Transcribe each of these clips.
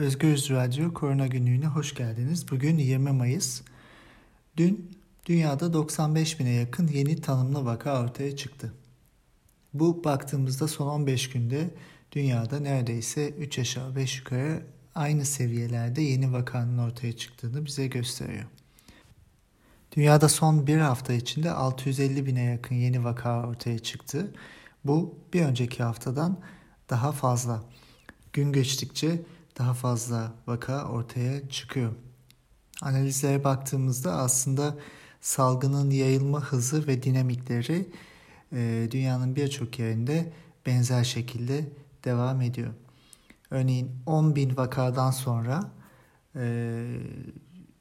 Özgürüz Radyo Korona Günlüğü'ne hoş geldiniz. Bugün 20 Mayıs. Dün dünyada 95 bine yakın yeni tanımlı vaka ortaya çıktı. Bu baktığımızda son 15 günde dünyada neredeyse 3 aşağı 5 yukarı aynı seviyelerde yeni vakanın ortaya çıktığını bize gösteriyor. Dünyada son bir hafta içinde 650 bine yakın yeni vaka ortaya çıktı. Bu bir önceki haftadan daha fazla. Gün geçtikçe daha fazla vaka ortaya çıkıyor. Analizlere baktığımızda aslında salgının yayılma hızı ve dinamikleri e, dünyanın birçok yerinde benzer şekilde devam ediyor. Örneğin 10 bin vakadan sonra e,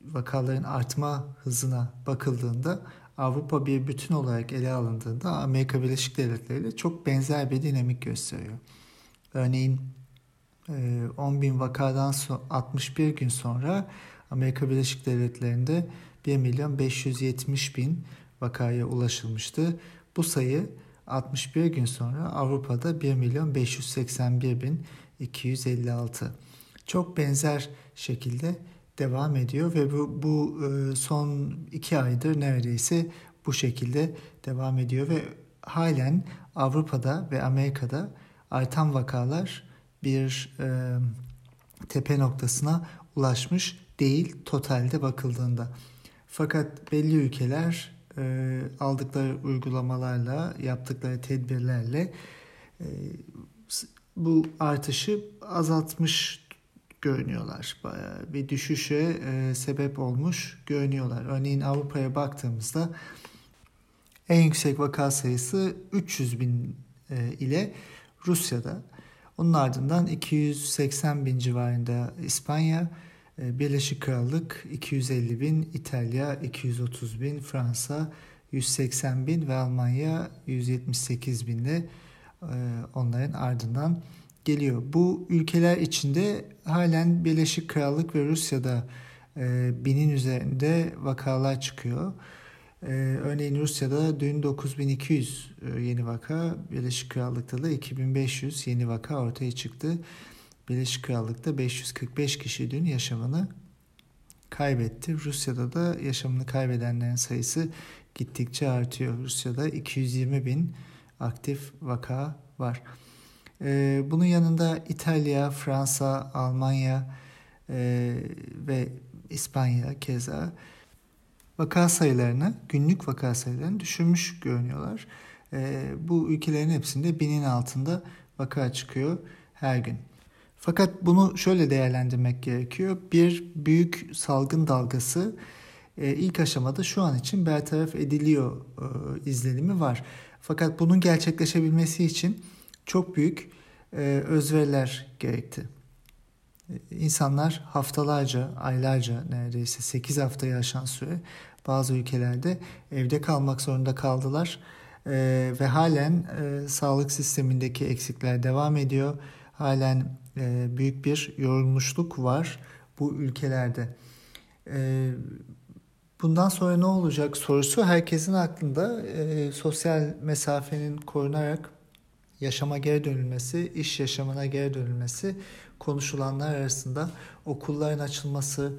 vakaların artma hızına bakıldığında Avrupa bir bütün olarak ele alındığında Amerika Birleşik Devletleri ile çok benzer bir dinamik gösteriyor. Örneğin 10 e, bin vakadan 61 gün sonra Amerika Birleşik Devletleri'nde 1 milyon 570 bin vakaya ulaşılmıştı. Bu sayı 61 gün sonra Avrupa'da 1 milyon 581 bin 256. Çok benzer şekilde devam ediyor ve bu, bu e, son iki aydır neredeyse bu şekilde devam ediyor ve halen Avrupa'da ve Amerika'da artan vakalar bir e, tepe noktasına ulaşmış değil totalde bakıldığında. Fakat belli ülkeler e, aldıkları uygulamalarla, yaptıkları tedbirlerle e, bu artışı azaltmış görünüyorlar. Bayağı bir düşüşe e, sebep olmuş görünüyorlar. Örneğin Avrupa'ya baktığımızda en yüksek vaka sayısı 300 bin e, ile Rusya'da. Onun ardından 280 bin civarında İspanya, e, Birleşik Krallık 250 bin, İtalya 230 bin, Fransa 180 bin ve Almanya 178 binle e, onların ardından geliyor. Bu ülkeler içinde halen Birleşik Krallık ve Rusya'da e, binin üzerinde vakalar çıkıyor. Ee, örneğin Rusya'da dün 9200 e, yeni vaka, Birleşik Krallık'ta da 2500 yeni vaka ortaya çıktı. Birleşik Krallık'ta 545 kişi dün yaşamını kaybetti. Rusya'da da yaşamını kaybedenlerin sayısı gittikçe artıyor. Rusya'da 220 bin aktif vaka var. Ee, bunun yanında İtalya, Fransa, Almanya e, ve İspanya keza vaka sayılarını, günlük vaka sayılarını düşürmüş görünüyorlar. E, bu ülkelerin hepsinde binin altında vaka çıkıyor her gün. Fakat bunu şöyle değerlendirmek gerekiyor. Bir büyük salgın dalgası e, ilk aşamada şu an için bertaraf ediliyor e, izlenimi var. Fakat bunun gerçekleşebilmesi için çok büyük e, özveriler gerekti. E, insanlar haftalarca, aylarca neredeyse 8 haftayı aşan süre bazı ülkelerde evde kalmak zorunda kaldılar e, ve halen e, sağlık sistemindeki eksikler devam ediyor. Halen e, büyük bir yorulmuşluk var bu ülkelerde. E, bundan sonra ne olacak sorusu herkesin aklında. E, sosyal mesafenin korunarak yaşama geri dönülmesi, iş yaşamına geri dönülmesi konuşulanlar arasında okulların açılması,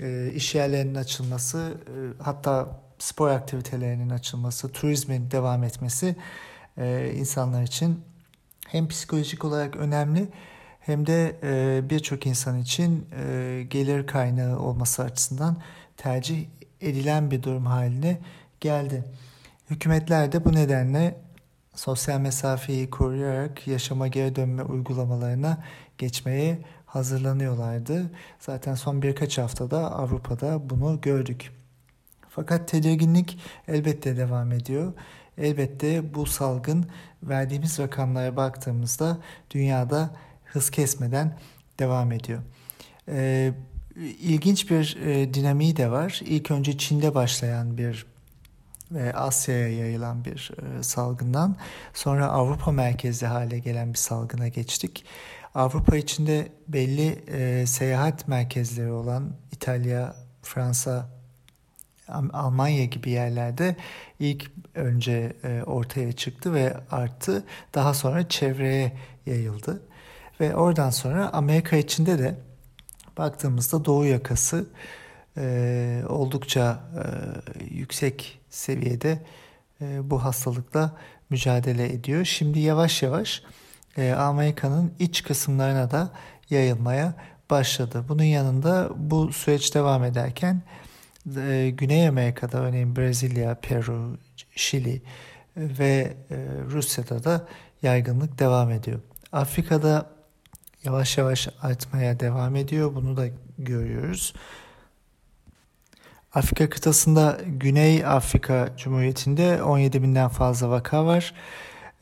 e, iş yerlerinin açılması, e, hatta spor aktivitelerinin açılması, turizmin devam etmesi e, insanlar için hem psikolojik olarak önemli hem de birçok insan için gelir kaynağı olması açısından tercih edilen bir durum haline geldi. Hükümetler de bu nedenle sosyal mesafeyi koruyarak yaşama geri dönme uygulamalarına geçmeye hazırlanıyorlardı. Zaten son birkaç haftada Avrupa'da bunu gördük. Fakat tedirginlik elbette devam ediyor. Elbette bu salgın verdiğimiz rakamlara baktığımızda dünyada hız kesmeden devam ediyor. Ee, ilginç bir e, dinamiği de var. İlk önce Çin'de başlayan bir ve Asya'ya yayılan bir e, salgından sonra Avrupa merkezli hale gelen bir salgına geçtik. Avrupa içinde belli e, seyahat merkezleri olan İtalya, Fransa, Almanya gibi yerlerde ilk önce e, ortaya çıktı ve arttı. Daha sonra çevreye yayıldı. Ve oradan sonra Amerika içinde de baktığımızda doğu yakası e, oldukça e, yüksek seviyede e, bu hastalıkla mücadele ediyor. Şimdi yavaş yavaş e, Amerika'nın iç kısımlarına da yayılmaya başladı. Bunun yanında bu süreç devam ederken e, Güney Amerika'da örneğin Brezilya, Peru, Şili ve Rusya'da da yaygınlık devam ediyor. Afrika'da yavaş yavaş artmaya devam ediyor. Bunu da görüyoruz. Afrika kıtasında Güney Afrika Cumhuriyeti'nde 17 binden fazla vaka var.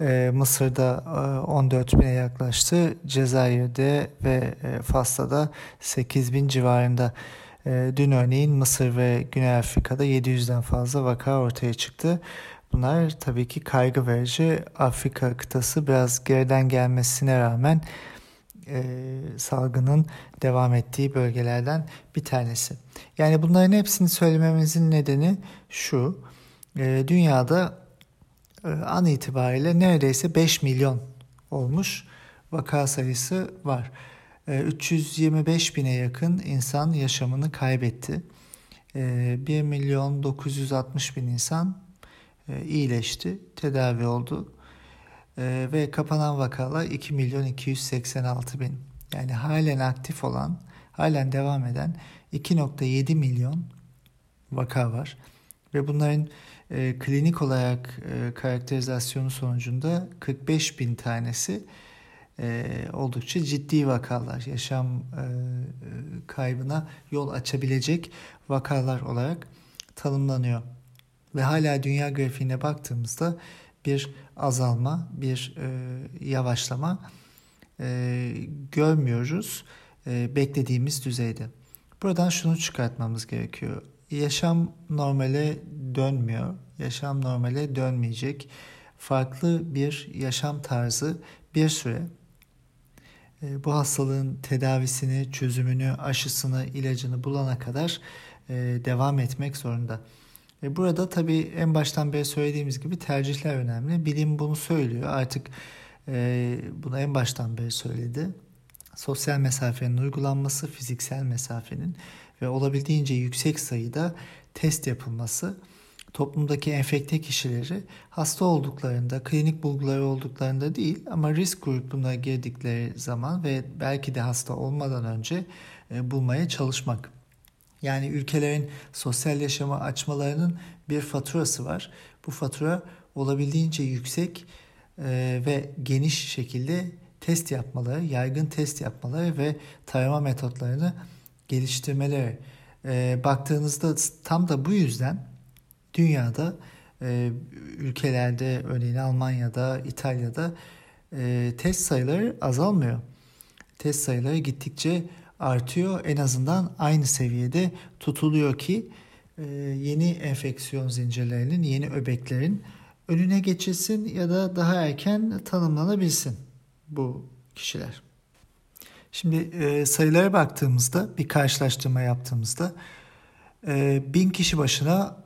Ee, Mısır'da 14 e, bine yaklaştı. Cezayir'de ve e, Fas'ta da 8 bin civarında. E, dün örneğin Mısır ve Güney Afrika'da 700'den fazla vaka ortaya çıktı. Bunlar tabii ki kaygı verici. Afrika kıtası biraz geriden gelmesine rağmen e, salgının devam ettiği bölgelerden bir tanesi. Yani bunların hepsini söylememizin nedeni şu. E, dünyada e, an itibariyle neredeyse 5 milyon olmuş vaka sayısı var. E, 325 bine yakın insan yaşamını kaybetti. E, 1 milyon 960 bin insan e, iyileşti, tedavi oldu e, ve kapanan vakalar 2 milyon 286 bin. Yani halen aktif olan, halen devam eden 2.7 milyon vaka var. Ve bunların e, klinik olarak e, karakterizasyonu sonucunda 45 bin tanesi e, oldukça ciddi vakalar, yaşam e, kaybına yol açabilecek vakalar olarak tanımlanıyor. Ve hala dünya grafiğine baktığımızda bir azalma, bir e, yavaşlama e, görmüyoruz e, beklediğimiz düzeyde. Buradan şunu çıkartmamız gerekiyor. Yaşam normale dönmüyor. Yaşam normale dönmeyecek. Farklı bir yaşam tarzı bir süre e, bu hastalığın tedavisini, çözümünü, aşısını, ilacını bulana kadar e, devam etmek zorunda. Ve burada tabii en baştan beri söylediğimiz gibi tercihler önemli. Bilim bunu söylüyor. Artık e, bunu en baştan beri söyledi. Sosyal mesafenin uygulanması, fiziksel mesafenin ve olabildiğince yüksek sayıda test yapılması toplumdaki enfekte kişileri hasta olduklarında, klinik bulguları olduklarında değil ama risk grubuna girdikleri zaman ve belki de hasta olmadan önce e, bulmaya çalışmak. Yani ülkelerin sosyal yaşamı açmalarının bir faturası var. Bu fatura olabildiğince yüksek e, ve geniş şekilde test yapmaları, yaygın test yapmaları ve tarama metotlarını geliştirmeleri. E, baktığınızda tam da bu yüzden dünyada e, ülkelerde örneğin Almanya'da, İtalya'da test sayıları azalmıyor. Test sayıları gittikçe artıyor. En azından aynı seviyede tutuluyor ki e, yeni enfeksiyon zincirlerinin, yeni öbeklerin önüne geçilsin ya da daha erken tanımlanabilsin bu kişiler. Şimdi e, sayılara baktığımızda bir karşılaştırma yaptığımızda e, bin kişi başına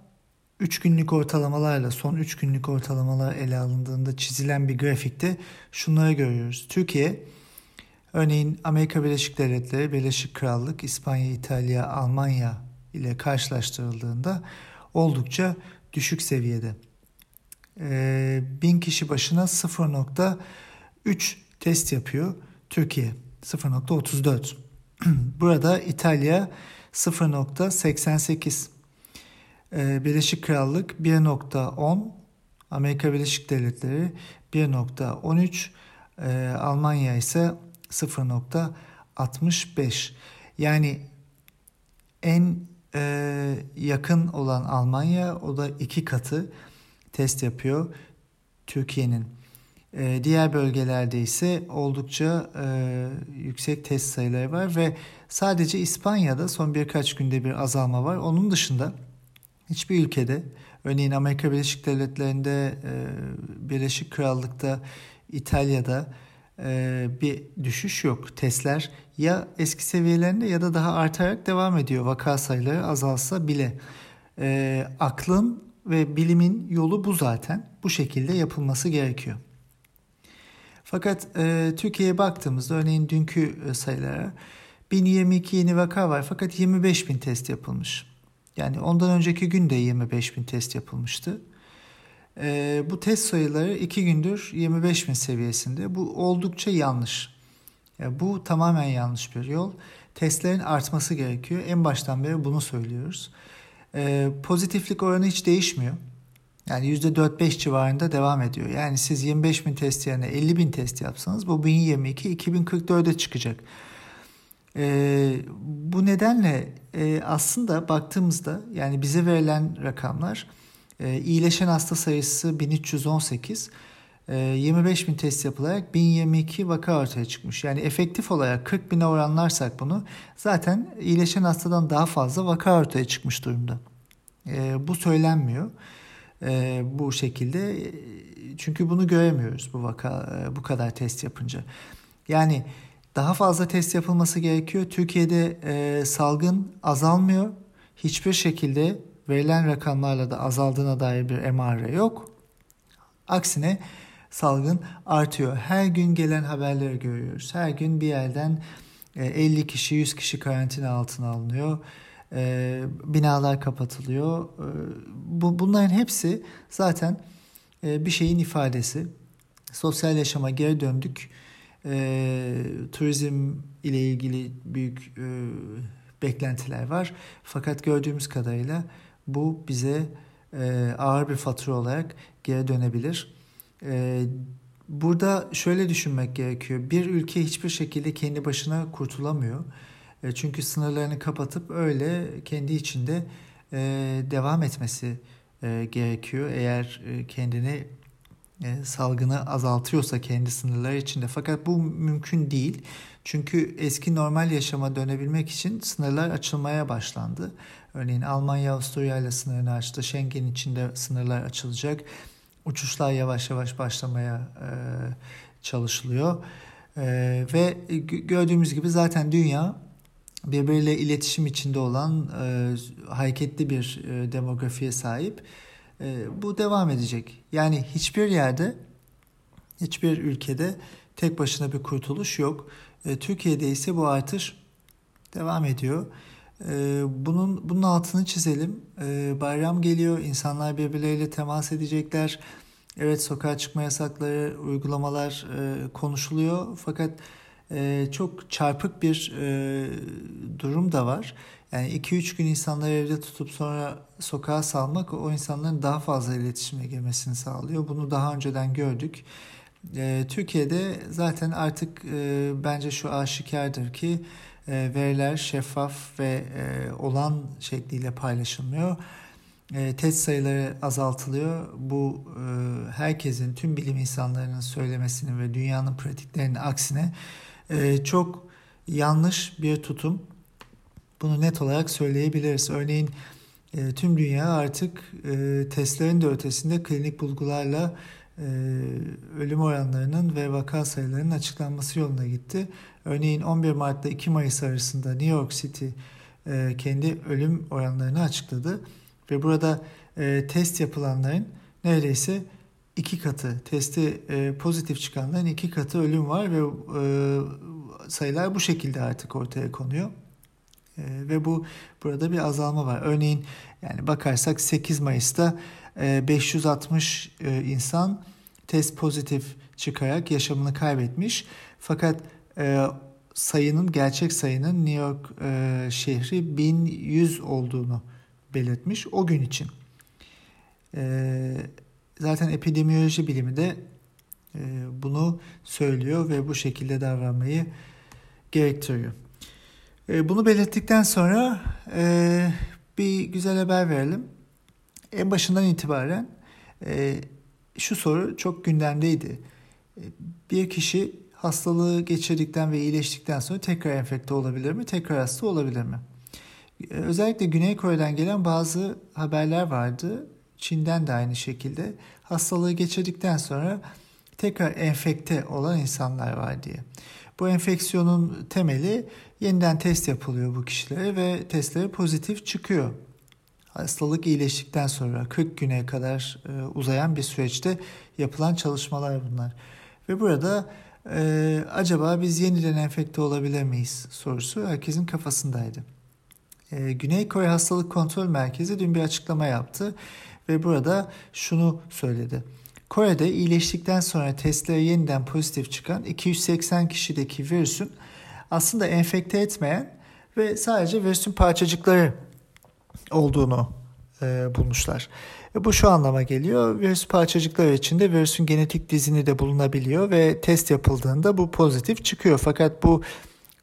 3 günlük ortalamalarla son 3 günlük ortalamalar ele alındığında çizilen bir grafikte şunları görüyoruz. Türkiye Örneğin Amerika Birleşik Devletleri, Birleşik Krallık, İspanya, İtalya, Almanya ile karşılaştırıldığında oldukça düşük seviyede. Ee, bin kişi başına 0.3 test yapıyor Türkiye 0.34. Burada İtalya 0.88. Ee, Birleşik Krallık 1.10. Amerika Birleşik Devletleri 1.13. Ee, Almanya ise 0.65 yani en e, yakın olan Almanya o da iki katı test yapıyor Türkiye'nin. E, diğer bölgelerde ise oldukça e, yüksek test sayıları var ve sadece İspanya'da son birkaç günde bir azalma var. Onun dışında hiçbir ülkede örneğin Amerika Birleşik Devletleri'nde, e, Birleşik Krallık'ta, İtalya'da bir düşüş yok. Testler ya eski seviyelerinde ya da daha artarak devam ediyor vaka sayıları azalsa bile. E, aklın ve bilimin yolu bu zaten. Bu şekilde yapılması gerekiyor. Fakat e, Türkiye'ye baktığımızda örneğin dünkü sayılara 1022 yeni vaka var fakat 25 bin test yapılmış. Yani ondan önceki gün de 25 bin test yapılmıştı. E, bu test sayıları iki gündür 25 bin seviyesinde. Bu oldukça yanlış. Yani bu tamamen yanlış bir yol. Testlerin artması gerekiyor. En baştan beri bunu söylüyoruz. E, pozitiflik oranı hiç değişmiyor. Yani %4-5 civarında devam ediyor. Yani siz 25 bin test yerine 50 bin test yapsanız bu 1022 2044'e çıkacak. E, bu nedenle e, aslında baktığımızda yani bize verilen rakamlar e, iyileşen hasta sayısı 1318 e, 25 bin test yapılarak 1022 vaka ortaya çıkmış. Yani efektif olarak 40 bine oranlarsak bunu zaten iyileşen hastadan daha fazla vaka ortaya çıkmış durumda. E, bu söylenmiyor e, bu şekilde çünkü bunu göremiyoruz bu vaka e, bu kadar test yapınca. Yani daha fazla test yapılması gerekiyor. Türkiye'de e, salgın azalmıyor. Hiçbir şekilde verilen rakamlarla da azaldığına dair bir emare yok. Aksine salgın artıyor. Her gün gelen haberleri görüyoruz. Her gün bir yerden 50 e, kişi, 100 kişi karantina altına alınıyor. E, binalar kapatılıyor. E, bu bunların hepsi zaten bir şeyin ifadesi. Sosyal yaşama geri döndük turizm ile ilgili büyük beklentiler var. Fakat gördüğümüz kadarıyla bu bize e, ağır bir fatura olarak geri dönebilir. E, burada şöyle düşünmek gerekiyor. Bir ülke hiçbir şekilde kendi başına kurtulamıyor. E, çünkü sınırlarını kapatıp öyle kendi içinde e, devam etmesi e, gerekiyor. Eğer e, kendini e, salgını azaltıyorsa kendi sınırları içinde. Fakat bu mümkün değil. Çünkü eski normal yaşama dönebilmek için sınırlar açılmaya başlandı. Örneğin Almanya Avusturya ile sınırını açtı. Schengen içinde sınırlar açılacak. Uçuşlar yavaş yavaş başlamaya e, çalışılıyor. E, ve gördüğümüz gibi zaten dünya birbiriyle iletişim içinde olan e, hareketli bir e, demografiye sahip e, bu devam edecek. Yani hiçbir yerde, hiçbir ülkede tek başına bir kurtuluş yok. E, Türkiye'de ise bu artış devam ediyor. E, bunun bunun altını çizelim. E, bayram geliyor, insanlar birbirleriyle temas edecekler. Evet sokağa çıkma yasakları, uygulamalar e, konuşuluyor fakat e, çok çarpık bir e, durum da var. Yani 2-3 gün insanları evde tutup sonra sokağa salmak o insanların daha fazla iletişime girmesini sağlıyor. Bunu daha önceden gördük. Türkiye'de zaten artık bence şu aşikardır ki veriler şeffaf ve e, olan şekliyle paylaşılmıyor. E, test sayıları azaltılıyor. Bu e, herkesin, tüm bilim insanlarının söylemesinin ve dünyanın pratiklerinin aksine e, çok yanlış bir tutum. Bunu net olarak söyleyebiliriz. Örneğin e, tüm dünya artık e, testlerin de ötesinde klinik bulgularla e, ölüm oranlarının ve vaka sayılarının açıklanması yoluna gitti. Örneğin 11 Mart'ta 2 Mayıs arasında New York City e, kendi ölüm oranlarını açıkladı ve burada e, test yapılanların neredeyse iki katı testi pozitif çıkanların iki katı ölüm var ve sayılar bu şekilde artık ortaya konuyor. Ve bu burada bir azalma var. Örneğin yani bakarsak 8 Mayıs'ta 560 e, insan test pozitif çıkarak yaşamını kaybetmiş. Fakat e, sayının gerçek sayının New York e, şehri 1100 olduğunu belirtmiş o gün için. Zaten epidemioloji bilimi de bunu söylüyor ve bu şekilde davranmayı gerektiriyor. Bunu belirttikten sonra bir güzel haber verelim. En başından itibaren e, şu soru çok gündemdeydi. E, bir kişi hastalığı geçirdikten ve iyileştikten sonra tekrar enfekte olabilir mi? Tekrar hasta olabilir mi? E, özellikle Güney Kore'den gelen bazı haberler vardı. Çin'den de aynı şekilde hastalığı geçirdikten sonra tekrar enfekte olan insanlar var diye. Bu enfeksiyonun temeli yeniden test yapılıyor bu kişilere ve testleri pozitif çıkıyor. Hastalık iyileştikten sonra 40 güne kadar e, uzayan bir süreçte yapılan çalışmalar bunlar. Ve burada Ee, acaba biz yeniden enfekte olabilir miyiz sorusu herkesin kafasındaydı. Ee, Güney Kore Hastalık Kontrol Merkezi dün bir açıklama yaptı ve burada şunu söyledi. Kore'de iyileştikten sonra testlere yeniden pozitif çıkan 280 kişideki virüsün aslında enfekte etmeyen ve sadece virüsün parçacıkları olduğunu e, bulmuşlar. E, bu şu anlama geliyor. Virüs parçacıkları içinde virüsün genetik dizini de bulunabiliyor ve test yapıldığında bu pozitif çıkıyor. Fakat bu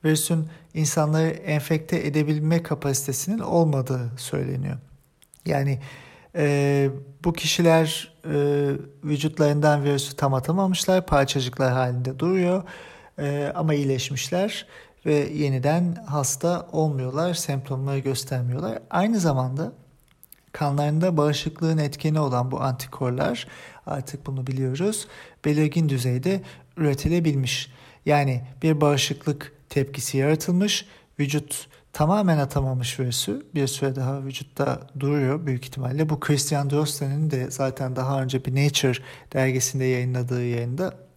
virüsün insanları enfekte edebilme kapasitesinin olmadığı söyleniyor. Yani e, bu kişiler e, vücutlarından virüsü tam atamamışlar, parçacıklar halinde duruyor e, ama iyileşmişler ve yeniden hasta olmuyorlar, semptomları göstermiyorlar. Aynı zamanda kanlarında bağışıklığın etkeni olan bu antikorlar artık bunu biliyoruz belirgin düzeyde üretilebilmiş. Yani bir bağışıklık tepkisi yaratılmış, vücut tamamen atamamış virüsü bir süre daha vücutta duruyor büyük ihtimalle. Bu Christian Drosten'in de zaten daha önce bir Nature dergisinde yayınladığı yayında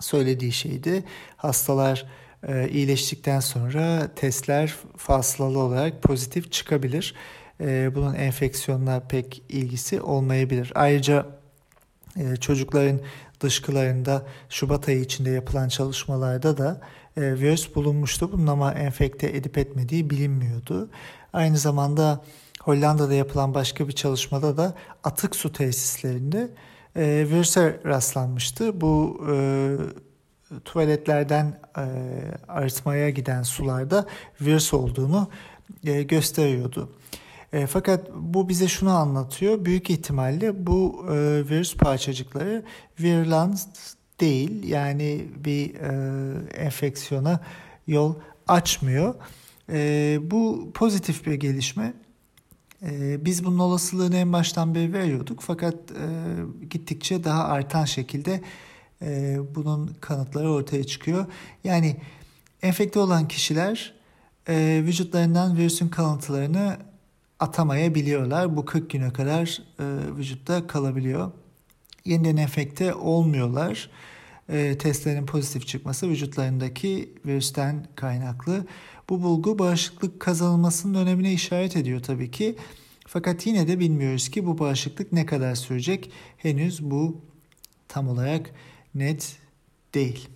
söylediği şeydi. Hastalar e, iyileştikten sonra testler fasılalı olarak pozitif çıkabilir. E, bunun enfeksiyonla pek ilgisi olmayabilir. Ayrıca e, çocukların dışkılarında Şubat ayı içinde yapılan çalışmalarda da e, virüs bulunmuştu. Bunun ama enfekte edip etmediği bilinmiyordu. Aynı zamanda Hollanda'da yapılan başka bir çalışmada da atık su tesislerinde e, virüse rastlanmıştı. Bu e, tuvaletlerden e, arıtmaya giden sularda virüs olduğunu e, gösteriyordu. E, fakat bu bize şunu anlatıyor. Büyük ihtimalle bu e, virüs parçacıkları virulans değil. Yani bir e, enfeksiyona yol açmıyor. E, bu pozitif bir gelişme. E, biz bunun olasılığını en baştan beri veriyorduk. Fakat e, gittikçe daha artan şekilde e, bunun kanıtları ortaya çıkıyor. Yani enfekte olan kişiler e, vücutlarından virüsün kalıntılarını atamayabiliyorlar. Bu 40 güne kadar vücutta kalabiliyor. Yeniden enfekte olmuyorlar. E, testlerin pozitif çıkması vücutlarındaki virüsten kaynaklı. Bu bulgu bağışıklık kazanılmasının önemine işaret ediyor tabii ki. Fakat yine de bilmiyoruz ki bu bağışıklık ne kadar sürecek. Henüz bu tam olarak net değil.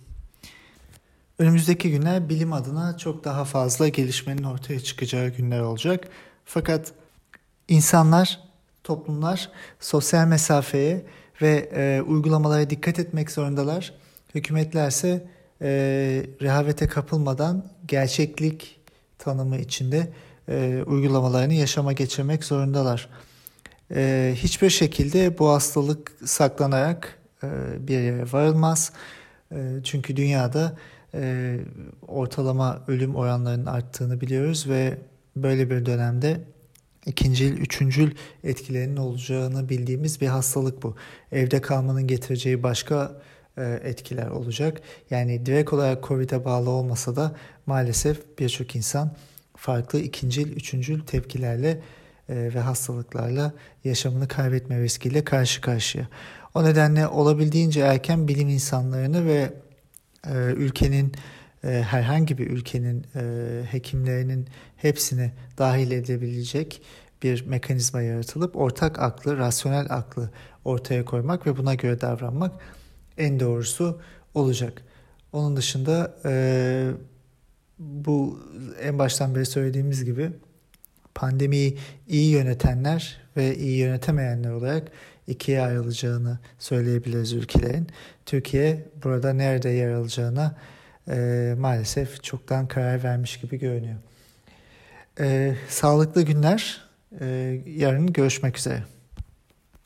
Önümüzdeki günler bilim adına çok daha fazla gelişmenin ortaya çıkacağı günler olacak. Fakat insanlar, toplumlar sosyal mesafeye ve e, uygulamalara dikkat etmek zorundalar. Hükümetlerse e, rehavete kapılmadan gerçeklik tanımı içinde e, uygulamalarını yaşama geçirmek zorundalar. E, hiçbir şekilde bu hastalık saklanarak e, bir yere varılmaz. E, çünkü dünyada e, ortalama ölüm oranlarının arttığını biliyoruz ve böyle bir dönemde ikincil, üçüncül etkilerinin olacağını bildiğimiz bir hastalık bu. Evde kalmanın getireceği başka etkiler olacak. Yani direkt olarak COVID'e bağlı olmasa da maalesef birçok insan farklı ikincil, üçüncül tepkilerle ve hastalıklarla yaşamını kaybetme riskiyle karşı karşıya. O nedenle olabildiğince erken bilim insanlarını ve e, ülkenin e, herhangi bir ülkenin e, hekimlerinin hepsini dahil edebilecek bir mekanizma yaratılıp ortak aklı, rasyonel aklı ortaya koymak ve buna göre davranmak en doğrusu olacak. Onun dışında e, bu en baştan beri söylediğimiz gibi pandemiyi iyi yönetenler ve iyi yönetemeyenler olarak ikiye ayrılacağını söyleyebiliriz ülkelerin. Türkiye burada nerede yer alacağına e, maalesef çoktan karar vermiş gibi görünüyor. E, sağlıklı günler. E, yarın görüşmek üzere.